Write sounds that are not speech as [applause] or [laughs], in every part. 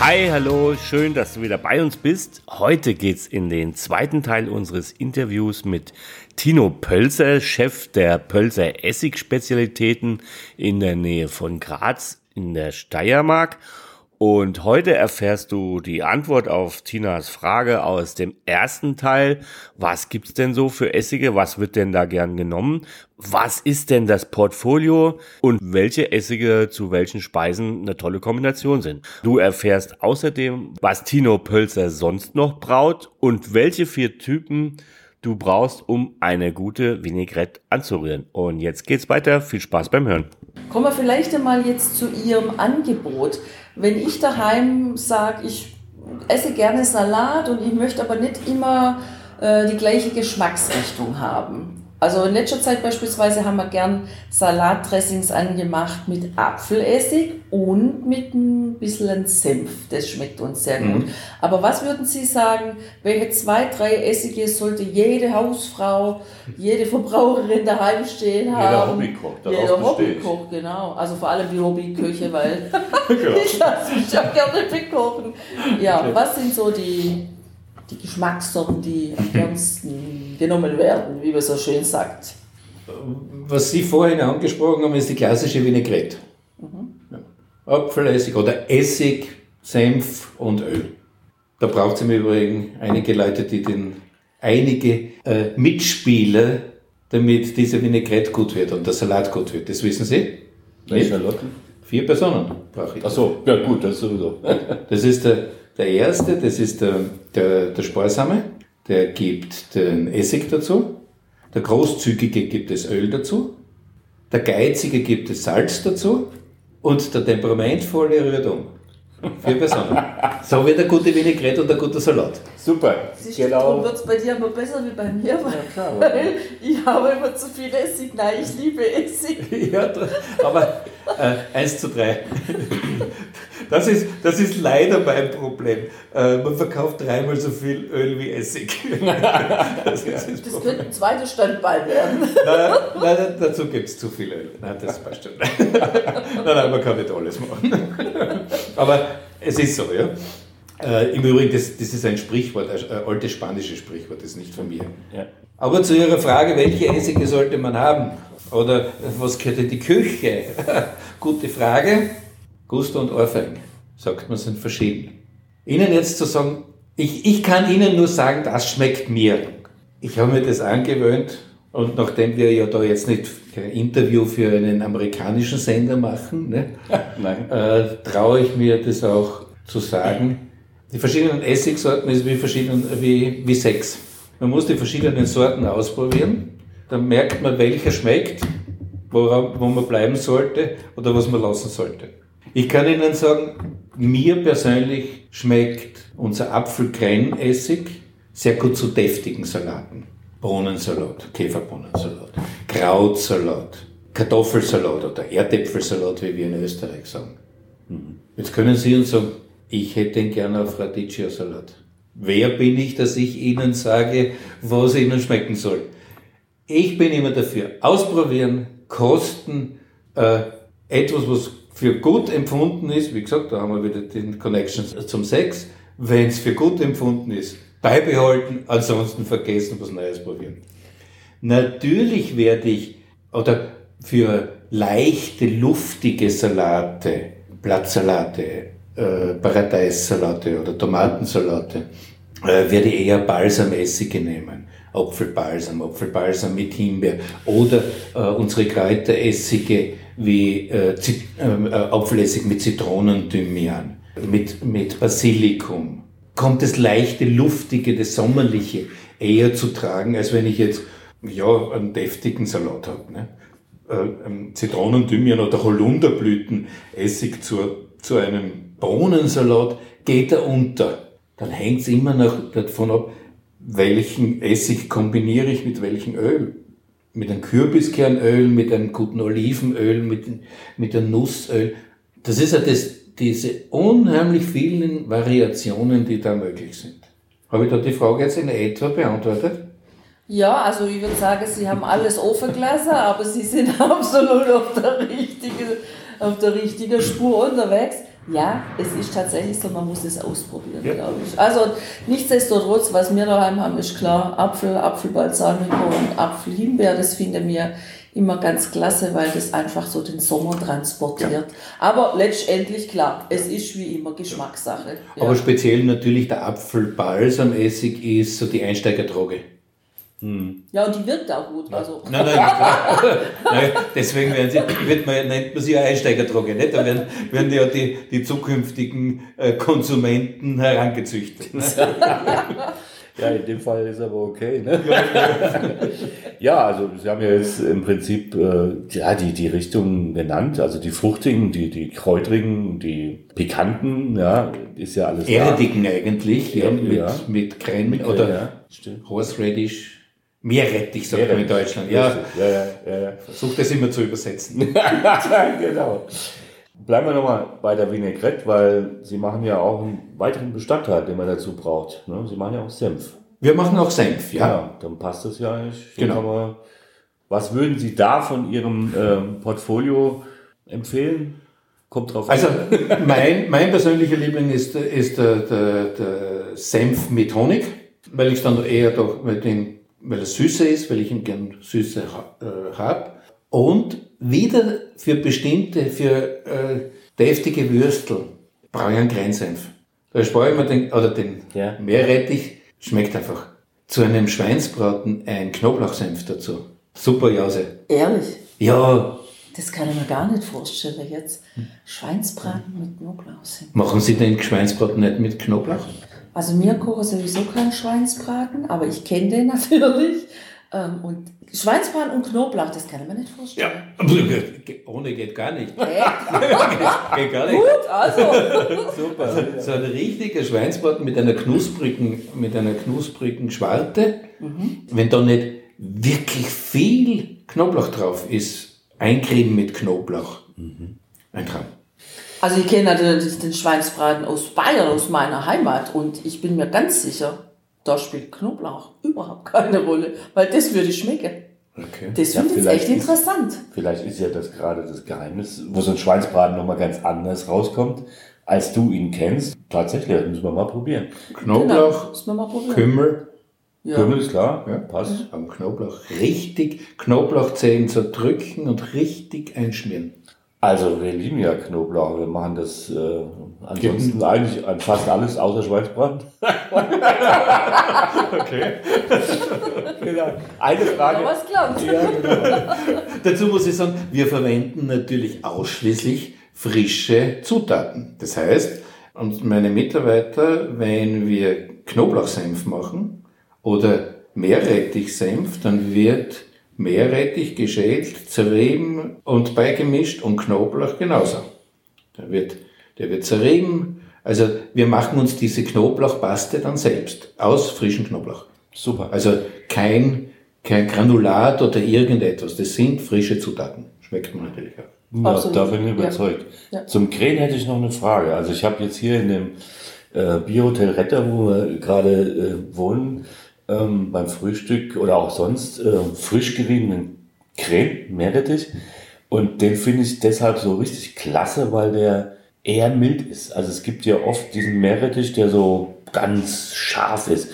Hi, hallo, schön, dass du wieder bei uns bist. Heute geht's in den zweiten Teil unseres Interviews mit Tino Pölzer, Chef der Pölzer Essigspezialitäten in der Nähe von Graz in der Steiermark. Und heute erfährst du die Antwort auf Tinas Frage aus dem ersten Teil. Was gibt's denn so für Essige? Was wird denn da gern genommen? Was ist denn das Portfolio? Und welche Essige zu welchen Speisen eine tolle Kombination sind? Du erfährst außerdem, was Tino Pölzer sonst noch braut und welche vier Typen du brauchst, um eine gute Vinaigrette anzurühren. Und jetzt geht's weiter. Viel Spaß beim Hören. Kommen wir vielleicht einmal jetzt zu Ihrem Angebot. Wenn ich daheim sage, ich esse gerne Salat und ich möchte aber nicht immer äh, die gleiche Geschmacksrichtung haben. Also in letzter Zeit beispielsweise haben wir gern Salatdressings angemacht mit Apfelessig und mit ein bisschen Senf. Das schmeckt uns sehr gut. Mhm. Aber was würden Sie sagen, welche zwei, drei Essige sollte jede Hausfrau, jede Verbraucherin daheim stehen haben? Jeder Hobbykoch. Jeder Hobbykoch, genau. Also vor allem die Hobbyköche, weil ich lasse mich auch gerne bekochen. Ja, was sind so die die Geschmackssorten, die am gernsten genommen werden, wie man so schön sagt. Was Sie vorhin angesprochen haben, ist die klassische Vinaigrette. Mhm. Ja. Apfelessig oder Essig, Senf und Öl. Da braucht es im Übrigen einige Leute, die den, einige äh, Mitspieler, damit diese Vinaigrette gut wird und der Salat gut wird. Das wissen Sie? Welche Vier Personen brauche ich. Ach so, ja gut, das sowieso. das ist der der erste, das ist der, der, der Sparsame, der gibt den Essig dazu. Der Großzügige gibt das Öl dazu. Der Geizige gibt das Salz dazu. Und der Temperamentvolle rührt um. Vier Personen. [laughs] So wird eine gute Vinaigrette und ein guter Salat. Super. Siehst genau. wird es bei dir immer besser wie bei mir, weil, ja, klar, [laughs] weil ich habe immer zu viel Essig. Nein, ich liebe Essig. [laughs] ja, aber äh, eins zu drei. Das ist, das ist leider mein Problem. Äh, man verkauft dreimal so viel Öl wie Essig. [laughs] das, das, das könnte ein zweites Standbein werden. Nein, nein dazu gibt es zu viel Öl. Nein, das passt schon. [laughs] nein, nein, man kann nicht alles machen. Aber es ist so, ja. Äh, Im Übrigen, das, das ist ein Sprichwort, ein altes spanisches Sprichwort, das ist nicht von mir. Ja. Aber zu Ihrer Frage, welche Essige sollte man haben? Oder was gehört in die Küche? [laughs] Gute Frage. Gusto und Ohrfeigen, sagt man, sind verschieden. Ihnen jetzt zu sagen, ich, ich kann Ihnen nur sagen, das schmeckt mir. Ich habe mir das angewöhnt und nachdem wir ja da jetzt nicht kein Interview für einen amerikanischen Sender machen, ne, [laughs] äh, traue ich mir das auch zu sagen. Die verschiedenen Essigsorten ist wie, verschieden, wie, wie Sex. Man muss die verschiedenen Sorten ausprobieren, dann merkt man, welcher schmeckt, wo, wo man bleiben sollte oder was man lassen sollte. Ich kann Ihnen sagen, mir persönlich schmeckt unser Apfelkränessig sehr gut zu deftigen Salaten. Bohnensalat, Käferbohnensalat, Krautsalat, Kartoffelsalat oder Erdäpfelsalat, wie wir in Österreich sagen. Mhm. Jetzt können Sie uns sagen, ich hätte ihn gerne auf Radicchio-Salat. Wer bin ich, dass ich Ihnen sage, was Ihnen schmecken soll? Ich bin immer dafür. Ausprobieren, kosten, äh, etwas, was für gut empfunden ist, wie gesagt, da haben wir wieder den Connection zum Sex, wenn es für gut empfunden ist, beibehalten, ansonsten vergessen, was Neues probieren. Natürlich werde ich, oder für leichte, luftige Salate, Blattsalate, äh, Paradeissalate oder Tomatensalate, äh, werde ich eher Balsamessige nehmen. Apfelbalsam, Apfelbalsam mit Himbeer oder äh, unsere Kräuteressige wie äh, ähm, äh, Apfelessig mit Zitronenthymian, mit, mit Basilikum. Kommt das leichte, luftige, das sommerliche eher zu tragen, als wenn ich jetzt ja, einen deftigen Salat habe. Ne? Äh, Zitronenthymian oder Holunderblütenessig zu, zu einem Bohnensalat geht er unter. Dann hängt es immer noch davon ab, welchen Essig kombiniere ich mit welchem Öl? Mit einem Kürbiskernöl, mit einem guten Olivenöl, mit, mit einem Nussöl. Das ist ja das, diese unheimlich vielen Variationen, die da möglich sind. Habe ich da die Frage jetzt in etwa beantwortet? Ja, also ich würde sagen, Sie haben alles offen aber Sie sind [laughs] absolut auf der richtigen, auf der richtigen Spur unterwegs. Ja, es ist tatsächlich so, man muss es ausprobieren, ja. glaube ich. Also nichtsdestotrotz, was wir daheim haben, ist klar, Apfel, Apfelbalsamico und Apfelhimbeer, das finden wir immer ganz klasse, weil das einfach so den Sommer transportiert. Ja. Aber letztendlich, klar, es ist wie immer Geschmackssache. Ja. Aber speziell natürlich der Apfelbalsamessig ist so die Einsteigerdroge. Hm. Ja, und die wirkt auch gut. Also. Nein, nein, klar. [laughs] nein, deswegen werden sie, wird man, nennt man sie ja Einsteigerdroge, nicht? Da werden, werden ja die, die zukünftigen äh, Konsumenten herangezüchtet. Ne? [laughs] Ja, in dem Fall ist aber okay. Ne? [laughs] ja, also Sie haben ja jetzt im Prinzip äh, ja, die, die Richtungen genannt, also die fruchtigen, die, die kräutrigen, die pikanten, ja, ist ja alles Erdigen da. eigentlich, ja, mit, ja. mit Creme mit, oder ja, Horseradish. Meerrettich, sagt man in Deutschland. Ja, ja, ja, ja, ja. Versucht das immer zu übersetzen. [laughs] genau. Bleiben wir nochmal bei der Vinaigrette, weil Sie machen ja auch einen weiteren Bestandteil, den man dazu braucht. Ne? Sie machen ja auch Senf. Wir machen auch Senf, ja. ja dann passt das ja eigentlich. Genau. Wir, was würden Sie da von Ihrem ähm, Portfolio empfehlen? Kommt drauf also, an. Also mein, mein persönlicher Liebling ist, ist der, der, der Senf mit Honig, weil ich dann eher doch mit den weil er süßer ist, weil ich ihn gern süßer äh, habe. Und wieder für bestimmte, für äh, deftige Würstel brauche ich einen Grenzsenf. Da spare ich mir den, oder den ja. Meerrettich, schmeckt einfach. Zu einem Schweinsbraten ein Knoblauchsenf dazu. Super Jause. Ehrlich? Ja. Das kann ich mir gar nicht vorstellen jetzt. Schweinsbraten mit Knoblauchsenf. Machen Sie den Schweinsbraten nicht mit Knoblauch? Also mir koche sowieso keinen Schweinsbraten, aber ich kenne den [laughs] natürlich. Ähm, und Schweinsbraten und Knoblauch, das kann ich mir nicht vorstellen. Ja, [laughs] ohne geht gar nicht. Äh? [laughs] geht gar nicht. Gut, also. Super. Also, so ein richtiger Schweinsbraten mit einer knusprigen, mit einer knusprigen Schwarte, mhm. wenn da nicht wirklich viel Knoblauch drauf ist, eincremen mit Knoblauch. Mhm. Ein Traum. Also ich kenne natürlich den Schweinsbraten aus Bayern, aus meiner Heimat und ich bin mir ganz sicher, da spielt Knoblauch überhaupt keine Rolle, weil das würde schmecken. Okay. Das finde ja, ich echt interessant. vielleicht ist ja das gerade das Geheimnis, wo so ein Schweinsbraten nochmal ganz anders rauskommt, als du ihn kennst. Tatsächlich, das müssen wir mal probieren. Knoblauch, genau, Kümmel. Ja. Kümmel ist klar, ja, passt. Am Knoblauch richtig Knoblauchzehen zerdrücken und richtig einschmieren. Also wir lieben ja Knoblauch, wir machen das äh, ansonsten Gibt eigentlich an fast alles außer Schweinsbraten. [laughs] okay. genau. Eine Frage. was glaubt. Ja, genau. Dazu muss ich sagen, wir verwenden natürlich ausschließlich frische Zutaten. Das heißt, und meine Mitarbeiter, wenn wir Knoblauchsenf machen oder Meerrettichsenf, dann wird Meerrettich geschält, zerrieben und beigemischt und Knoblauch genauso. Der wird, der wird zerrieben. Also wir machen uns diese Knoblauchpaste dann selbst aus frischem Knoblauch. Super. Also kein, kein Granulat oder irgendetwas. Das sind frische Zutaten. Schmeckt man natürlich auch. Ja, Absolut. da bin ich überzeugt. Ja. Ja. Zum Krähen hätte ich noch eine Frage. Also ich habe jetzt hier in dem äh, Biohotel Retter, wo wir gerade äh, wohnen, ähm, beim Frühstück oder auch sonst äh, frisch geriebenen Creme, Meerrettich. Und den finde ich deshalb so richtig klasse, weil der eher mild ist. Also es gibt ja oft diesen Meerrettich, der so ganz scharf ist.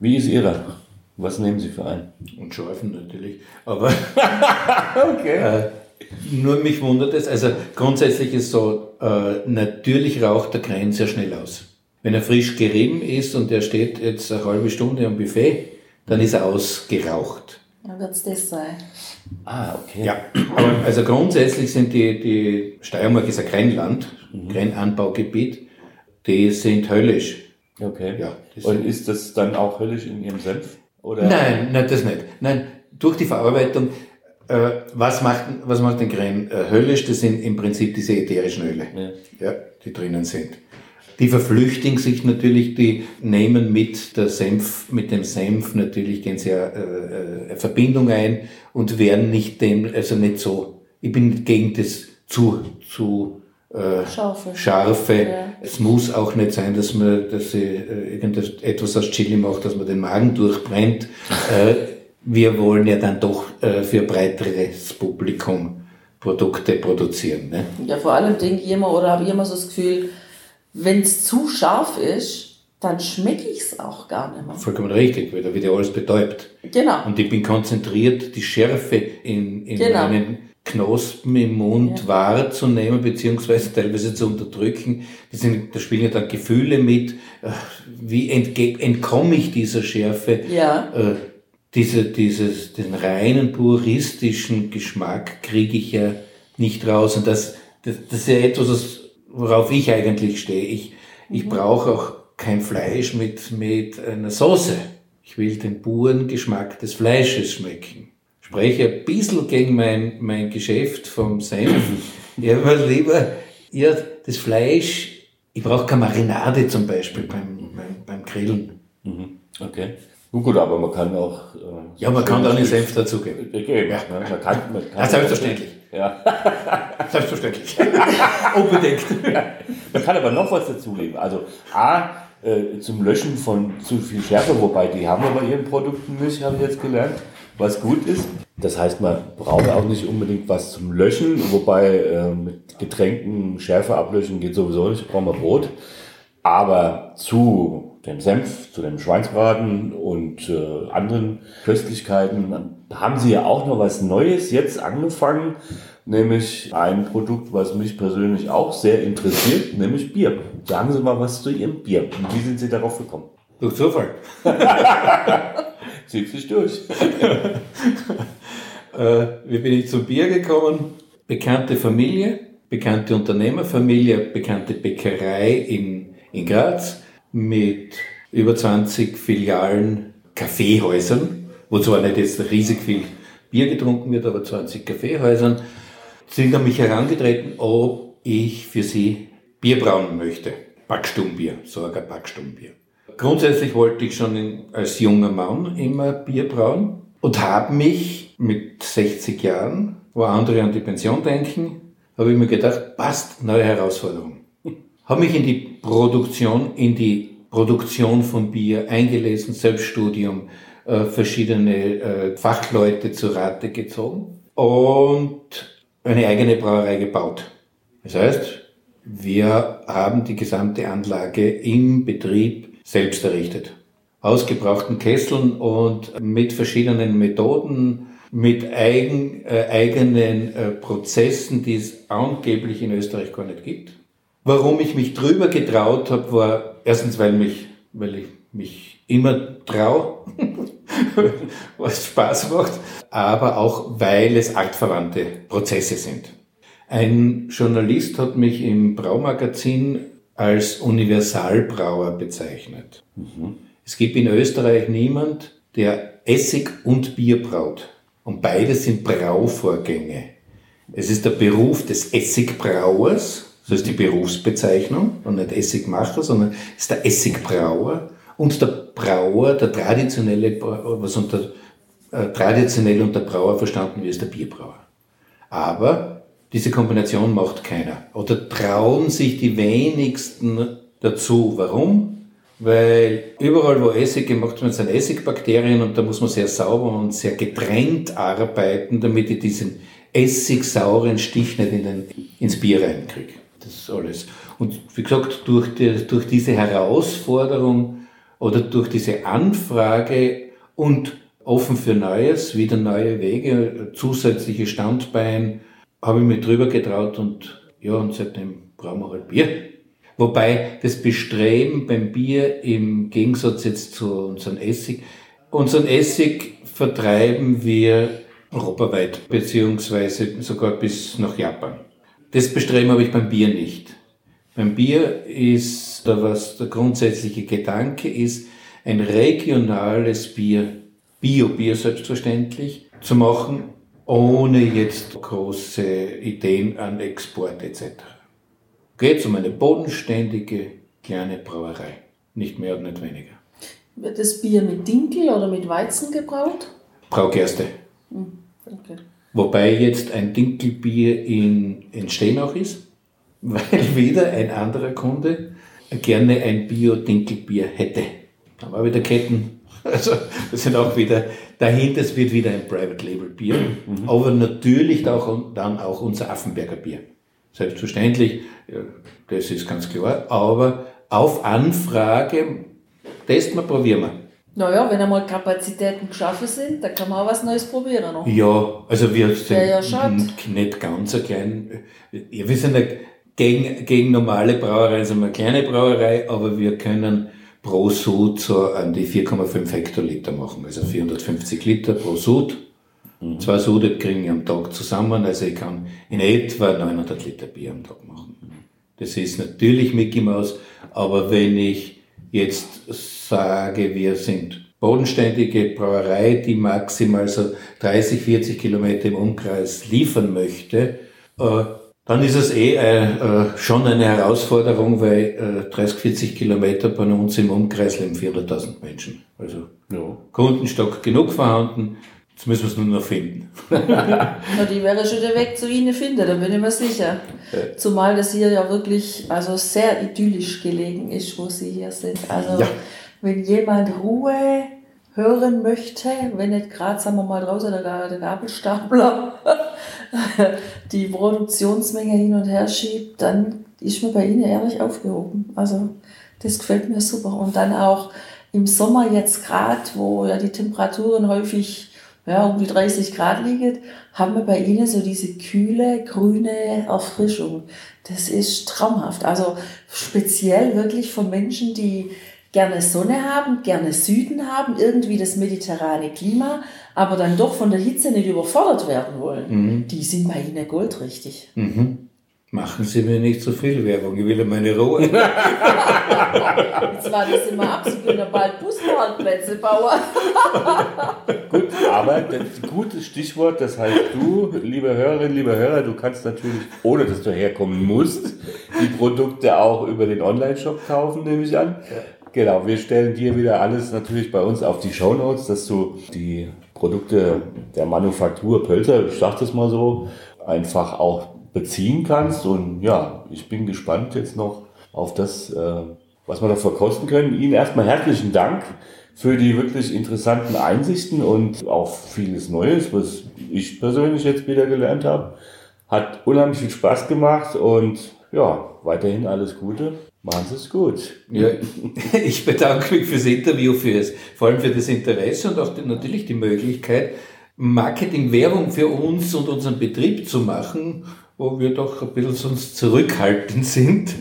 Wie ist Ihrer? Was nehmen Sie für einen? Und scharfen natürlich. Aber [laughs] okay. äh, nur mich wundert es, also grundsätzlich ist so, äh, natürlich raucht der Krähen sehr schnell aus. Wenn er frisch gerieben ist und er steht jetzt eine halbe Stunde am Buffet, dann ist er ausgeraucht. Dann wird es das sein. Ah, okay. Ja, aber also grundsätzlich sind die, die Steiermark ist ein Grenzland, mhm. Grenzanbaugebiet, die sind höllisch. Okay. Ja, und ist das dann auch höllisch in Ihrem Senf? Oder? Nein, nein, das nicht. Nein, durch die Verarbeitung, äh, was, macht, was macht den Gren äh, höllisch? Das sind im Prinzip diese ätherischen Öle, ja. ja die drinnen sind. Die verflüchtigen sich natürlich, die nehmen mit der Senf, mit dem Senf natürlich gehen sie eine, äh, Verbindung ein und werden nicht dem, also nicht so, ich bin gegen das zu, zu äh, scharfe. scharfe. Ja. Es muss auch nicht sein, dass man, dass sie äh, irgendetwas aus Chili macht, dass man den Magen durchbrennt. [laughs] äh, wir wollen ja dann doch äh, für breiteres Publikum Produkte produzieren. Ne? Ja, vor allem denke ich immer, oder habe ich immer so das Gefühl, wenn es zu scharf ist, dann schmecke ich es auch gar nicht mehr. Vollkommen richtig, weil da wird ja alles betäubt. Genau. Und ich bin konzentriert, die Schärfe in, in genau. meinen Knospen im Mund ja. wahrzunehmen, beziehungsweise teilweise zu unterdrücken. Das sind, da spielen ja dann Gefühle mit. Äh, wie entkomme ich dieser Schärfe? Ja. Äh, diese, dieses, den reinen puristischen Geschmack kriege ich ja nicht raus. Und das, das, das ist ja etwas, worauf ich eigentlich stehe. Ich, ich mhm. brauche auch kein Fleisch mit, mit einer Soße. Ich will den puren Geschmack des Fleisches schmecken. Spreche ein bisschen gegen mein, mein Geschäft vom Senf. [laughs] Ich habe lieber, ja, das Fleisch, ich brauche keine Marinade zum Beispiel beim, beim, beim Grillen. Mhm. Okay. Nun gut, aber man kann auch. Äh, ja, man kann da einen Senf dazugeben. Geben. Ja. Man kann, man kann ja, selbstverständlich. Ja. [laughs] selbstverständlich. [laughs] Unbedingt. Man kann aber noch was dazugeben. Also A, äh, zum Löschen von zu viel Schärfe, wobei die haben wir bei ihren Produkten nicht, habe ich jetzt gelernt, was gut ist. Das heißt, man braucht auch nicht unbedingt was zum Löschen, wobei äh, mit Getränken Schärfe ablöschen geht sowieso nicht, brauchen wir Brot. Aber zu dem Senf, zu dem Schweinsbraten und äh, anderen Köstlichkeiten haben sie ja auch noch was Neues jetzt angefangen, nämlich ein Produkt, was mich persönlich auch sehr interessiert, nämlich Bier. Sagen Sie mal was zu Ihrem Bier. Und wie sind Sie darauf gekommen? Durch Zufall. [laughs] Zieht sich durch. [laughs] äh, wie bin ich zum Bier gekommen? Bekannte Familie, bekannte Unternehmerfamilie, bekannte Bäckerei in, in Graz mit über 20 Filialen Kaffeehäusern, wo zwar nicht jetzt riesig viel Bier getrunken wird, aber 20 Kaffeehäusern, sind an mich herangetreten, ob ich für sie Bier brauen möchte. Backstummbier, sogar Backstummbier. Grundsätzlich wollte ich schon als junger Mann immer Bier brauen und habe mich mit 60 Jahren, wo andere an die Pension denken, habe ich mir gedacht, passt, neue Herausforderung habe mich in die Produktion, in die Produktion von Bier eingelesen, Selbststudium, äh, verschiedene äh, Fachleute zu Rate gezogen und eine eigene Brauerei gebaut. Das heißt, wir haben die gesamte Anlage im Betrieb selbst errichtet. Ausgebrauchten Kesseln und mit verschiedenen Methoden, mit eigen, äh, eigenen äh, Prozessen, die es angeblich in Österreich gar nicht gibt. Warum ich mich drüber getraut habe, war erstens, weil, mich, weil ich mich immer traue, [laughs] was Spaß macht, aber auch, weil es artverwandte Prozesse sind. Ein Journalist hat mich im Braumagazin als Universalbrauer bezeichnet. Mhm. Es gibt in Österreich niemand, der Essig und Bier braut. Und beides sind Brauvorgänge. Es ist der Beruf des Essigbrauers das ist die Berufsbezeichnung und nicht Essigmacher, sondern ist der Essigbrauer und der Brauer, der traditionelle, was unter, äh, traditionell unter Brauer verstanden wird, ist der Bierbrauer. Aber diese Kombination macht keiner. Oder trauen sich die wenigsten dazu. Warum? Weil überall, wo Essig gemacht wird, sind Essigbakterien und da muss man sehr sauber und sehr getrennt arbeiten, damit ich diesen Essig-sauren Stich nicht in den, ins Bier reinkriege das alles. Und wie gesagt, durch, die, durch diese Herausforderung oder durch diese Anfrage und offen für Neues, wieder neue Wege, zusätzliche Standbein, habe ich mich drüber getraut und ja, und seitdem brauchen wir halt Bier. Wobei das Bestreben beim Bier im Gegensatz jetzt zu unserem Essig, unseren Essig vertreiben wir europaweit, beziehungsweise sogar bis nach Japan. Das Bestreben habe ich beim Bier nicht. Beim Bier ist da was der grundsätzliche Gedanke ist, ein regionales Bier, Bio-Bier selbstverständlich, zu machen, ohne jetzt große Ideen an Export etc. Geht um eine bodenständige, kleine Brauerei. Nicht mehr und nicht weniger. Wird das Bier mit Dinkel oder mit Weizen gebraut? Braugerste. Okay. Wobei jetzt ein Dinkelbier in, in Steinach ist, [laughs] weil wieder ein anderer Kunde gerne ein Bio-Dinkelbier hätte. Da war wieder Ketten. [laughs] Also, das sind auch wieder, dahinter es wird wieder ein Private Label Bier. Aber natürlich auch, dann auch unser Affenberger Bier. Selbstverständlich, das ist ganz klar. Aber auf Anfrage, testen wir, probieren wir. Naja, wenn einmal Kapazitäten geschaffen sind, dann kann man auch was Neues probieren. Noch. Ja, also wir sind Ja, ja, nicht ganz so klein. Ja, wir sind ja gegen, gegen normale Brauereien, sind wir eine kleine Brauerei, aber wir können pro Sud so an die 4,5 Hektoliter machen, also 450 Liter pro Sud. Zwei Sude kriegen wir am Tag zusammen, also ich kann in etwa 900 Liter Bier am Tag machen. Das ist natürlich Mickey Mouse, aber wenn ich jetzt sage, wir sind bodenständige Brauerei, die maximal so 30, 40 Kilometer im Umkreis liefern möchte, äh, dann ist es eh äh, äh, schon eine Herausforderung, weil äh, 30, 40 Kilometer bei uns im Umkreis leben 400.000 Menschen. Also Ja. Kundenstock genug vorhanden, jetzt müssen wir es nur noch finden. Na, die wäre schon der Weg zu Ihnen finden, da bin ich mir sicher. Zumal das hier ja wirklich also sehr idyllisch gelegen ist, wo Sie hier sind. Also Ja. Wenn jemand Ruhe hören möchte, wenn nicht gerade, sagen wir mal, draußen der, Ga- der Gabelstapler [laughs] die Produktionsmenge hin und her schiebt, dann ist man bei Ihnen ehrlich aufgehoben. Also das gefällt mir super. Und dann auch im Sommer jetzt gerade, wo ja die Temperaturen häufig ja, um die 30 Grad liegen, haben wir bei Ihnen so diese kühle, grüne Erfrischung. Das ist traumhaft. Also speziell wirklich von Menschen, die gerne Sonne haben, gerne Süden haben, irgendwie das mediterrane Klima, aber dann doch von der Hitze nicht überfordert werden wollen. Die sind bei Ihnen goldrichtig. Machen Sie mir nicht so viel Werbung, ich will ja meine Ruhe. [laughs] [laughs] Jetzt war das immer ab, Sie können ja bald Busparkplätze bauen. [laughs] Gut, aber das gute Stichwort, das heißt du, liebe Hörerinnen, liebe Hörer, du kannst natürlich, ohne dass du herkommen musst, die Produkte auch über den Online-Shop kaufen, nehme ich an. Genau, wir stellen dir wieder alles natürlich bei uns auf die Shownotes, dass du die Produkte der Manufaktur Pölzer, ich sag das mal so, einfach auch beziehen kannst. Und ja, ich bin gespannt jetzt noch auf das, äh, was wir da verkosten können. Ihnen erstmal herzlichen Dank für die wirklich interessanten Einsichten und auch vieles Neues, was ich persönlich jetzt wieder gelernt habe. Hat unheimlich viel Spaß gemacht und ja, weiterhin alles Gute. Machen Sie es gut. Ja, [laughs] ich bedanke mich fürs Interview, fürs, vor allem für das Interesse und auch die, natürlich die Möglichkeit, Marketing-Werbung für uns und unseren Betrieb zu machen, wo wir doch ein bisschen sonst zurückhaltend [laughs] sind.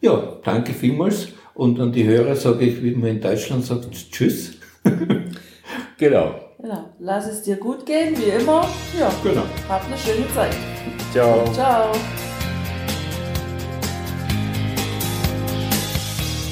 Ja, danke vielmals. Und an die Hörer sage ich, wie man in Deutschland sagt, Tschüss. [laughs] Genau. Genau. Lass es dir gut gehen, wie immer. Ja, Genau. hab eine schöne Zeit. Ciao. Ciao.